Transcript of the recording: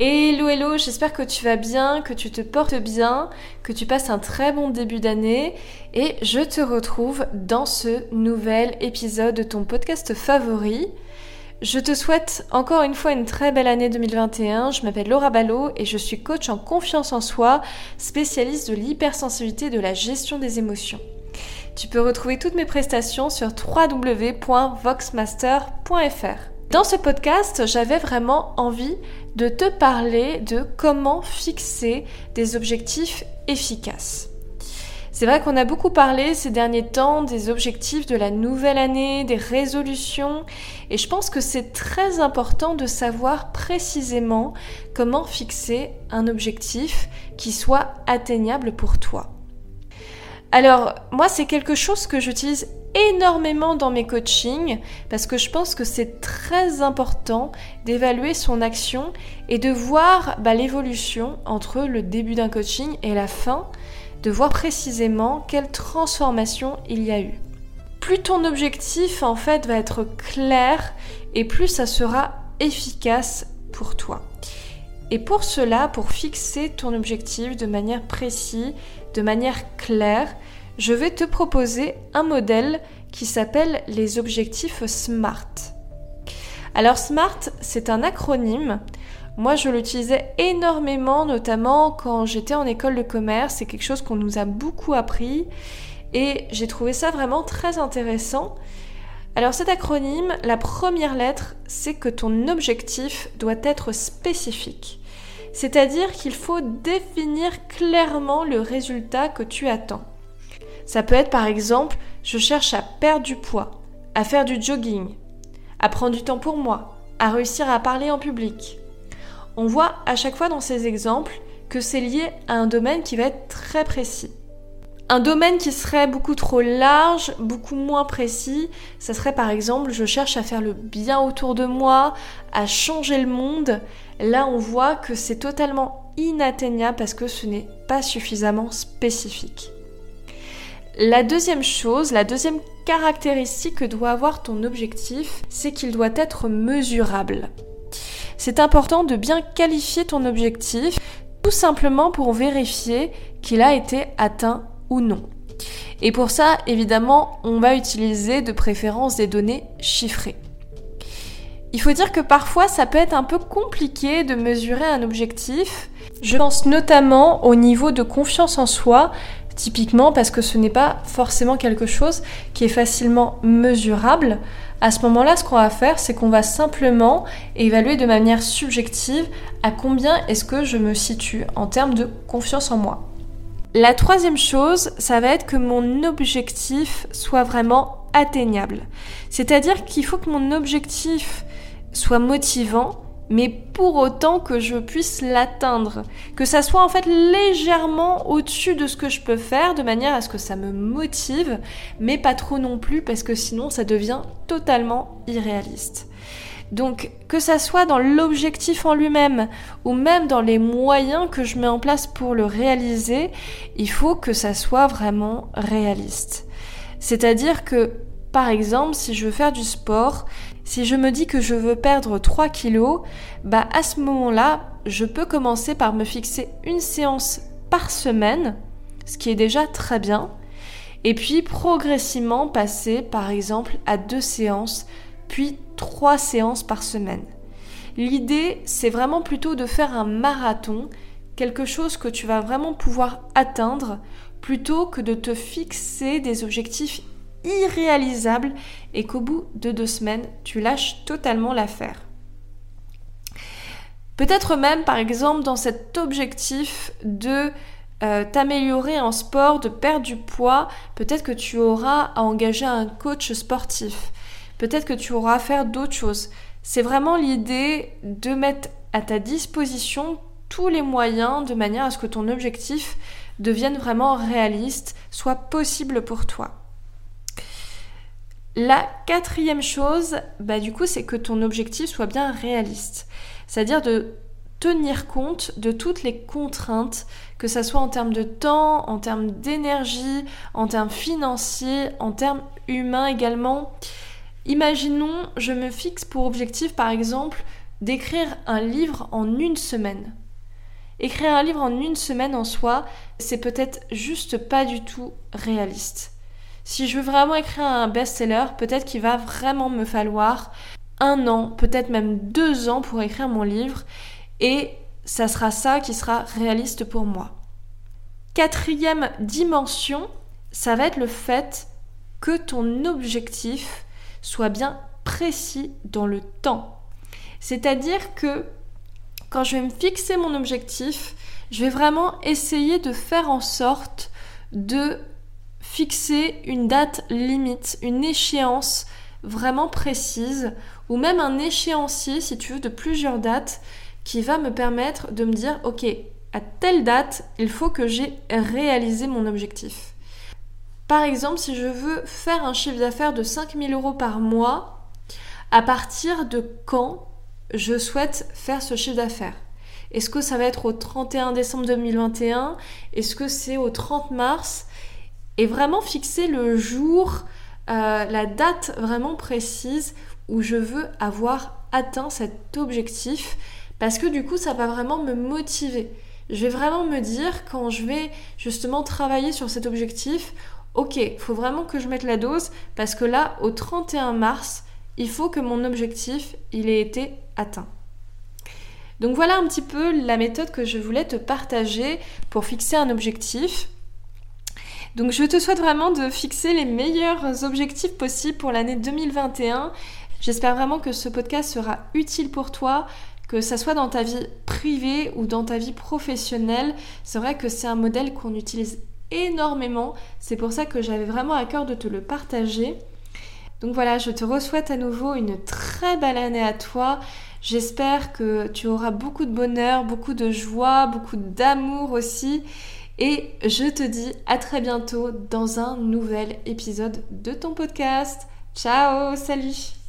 Hello hello, j'espère que tu vas bien, que tu te portes bien, que tu passes un très bon début d'année et je te retrouve dans ce nouvel épisode de ton podcast favori. Je te souhaite encore une fois une très belle année 2021. Je m'appelle Laura Ballot et je suis coach en confiance en soi, spécialiste de l'hypersensibilité et de la gestion des émotions. Tu peux retrouver toutes mes prestations sur www.voxmaster.fr. Dans ce podcast, j'avais vraiment envie de te parler de comment fixer des objectifs efficaces. C'est vrai qu'on a beaucoup parlé ces derniers temps des objectifs de la nouvelle année, des résolutions, et je pense que c'est très important de savoir précisément comment fixer un objectif qui soit atteignable pour toi. Alors, moi, c'est quelque chose que j'utilise énormément dans mes coachings parce que je pense que c'est très important d'évaluer son action et de voir bah, l'évolution entre le début d'un coaching et la fin, de voir précisément quelle transformation il y a eu. Plus ton objectif en fait va être clair et plus ça sera efficace pour toi. Et pour cela, pour fixer ton objectif de manière précise, de manière claire, je vais te proposer un modèle qui s'appelle les objectifs SMART. Alors SMART, c'est un acronyme. Moi, je l'utilisais énormément, notamment quand j'étais en école de commerce. C'est quelque chose qu'on nous a beaucoup appris et j'ai trouvé ça vraiment très intéressant. Alors cet acronyme, la première lettre, c'est que ton objectif doit être spécifique. C'est-à-dire qu'il faut définir clairement le résultat que tu attends. Ça peut être par exemple, je cherche à perdre du poids, à faire du jogging, à prendre du temps pour moi, à réussir à parler en public. On voit à chaque fois dans ces exemples que c'est lié à un domaine qui va être très précis. Un domaine qui serait beaucoup trop large, beaucoup moins précis, ça serait par exemple je cherche à faire le bien autour de moi, à changer le monde. Là on voit que c'est totalement inatteignable parce que ce n'est pas suffisamment spécifique. La deuxième chose, la deuxième caractéristique que doit avoir ton objectif, c'est qu'il doit être mesurable. C'est important de bien qualifier ton objectif, tout simplement pour vérifier qu'il a été atteint ou non. Et pour ça, évidemment, on va utiliser de préférence des données chiffrées. Il faut dire que parfois ça peut être un peu compliqué de mesurer un objectif. Je pense notamment au niveau de confiance en soi, Typiquement parce que ce n'est pas forcément quelque chose qui est facilement mesurable. À ce moment-là, ce qu'on va faire, c'est qu'on va simplement évaluer de manière subjective à combien est-ce que je me situe en termes de confiance en moi. La troisième chose, ça va être que mon objectif soit vraiment atteignable. C'est-à-dire qu'il faut que mon objectif soit motivant, mais pour autant que je puisse l'atteindre, que ça soit en fait légèrement au-dessus de ce que je peux faire, de manière à ce que ça me motive, mais pas trop non plus, parce que sinon ça devient totalement irréaliste. Donc que ça soit dans l'objectif en lui-même ou même dans les moyens que je mets en place pour le réaliser, il faut que ça soit vraiment réaliste. C'est-à-dire que par exemple, si je veux faire du sport, si je me dis que je veux perdre 3 kilos, bah à ce moment-là, je peux commencer par me fixer une séance par semaine, ce qui est déjà très bien, et puis progressivement passer par exemple à deux séances, puis trois séances par semaine. L'idée, c'est vraiment plutôt de faire un marathon, quelque chose que tu vas vraiment pouvoir atteindre, plutôt que de te fixer des objectifs irréalisable et qu'au bout de deux semaines, tu lâches totalement l'affaire. Peut-être même, par exemple, dans cet objectif de euh, t'améliorer en sport, de perdre du poids, peut-être que tu auras à engager un coach sportif. Peut-être que tu auras à faire d'autres choses. C'est vraiment l'idée de mettre à ta disposition tous les moyens de manière à ce que ton objectif devienne vraiment réaliste, soit possible pour toi. La quatrième chose, bah du coup, c'est que ton objectif soit bien réaliste. C'est-à-dire de tenir compte de toutes les contraintes, que ce soit en termes de temps, en termes d'énergie, en termes financiers, en termes humains également. Imaginons, je me fixe pour objectif par exemple d'écrire un livre en une semaine. Écrire un livre en une semaine en soi, c'est peut-être juste pas du tout réaliste. Si je veux vraiment écrire un best-seller, peut-être qu'il va vraiment me falloir un an, peut-être même deux ans pour écrire mon livre, et ça sera ça qui sera réaliste pour moi. Quatrième dimension, ça va être le fait que ton objectif soit bien précis dans le temps. C'est-à-dire que quand je vais me fixer mon objectif, je vais vraiment essayer de faire en sorte de fixer une date limite, une échéance vraiment précise, ou même un échéancier, si tu veux, de plusieurs dates, qui va me permettre de me dire, ok, à telle date, il faut que j'ai réalisé mon objectif. Par exemple, si je veux faire un chiffre d'affaires de 5000 euros par mois, à partir de quand je souhaite faire ce chiffre d'affaires? Est-ce que ça va être au 31 décembre 2021 Est-ce que c'est au 30 mars? Et vraiment fixer le jour, euh, la date vraiment précise où je veux avoir atteint cet objectif parce que du coup ça va vraiment me motiver. Je vais vraiment me dire quand je vais justement travailler sur cet objectif, ok, faut vraiment que je mette la dose parce que là, au 31 mars, il faut que mon objectif, il ait été atteint. Donc voilà un petit peu la méthode que je voulais te partager pour fixer un objectif. Donc je te souhaite vraiment de fixer les meilleurs objectifs possibles pour l'année 2021. J'espère vraiment que ce podcast sera utile pour toi, que ça soit dans ta vie privée ou dans ta vie professionnelle. C'est vrai que c'est un modèle qu'on utilise énormément. C'est pour ça que j'avais vraiment à cœur de te le partager. Donc voilà, je te souhaite à nouveau une très belle année à toi. J'espère que tu auras beaucoup de bonheur, beaucoup de joie, beaucoup d'amour aussi. Et je te dis à très bientôt dans un nouvel épisode de ton podcast. Ciao, salut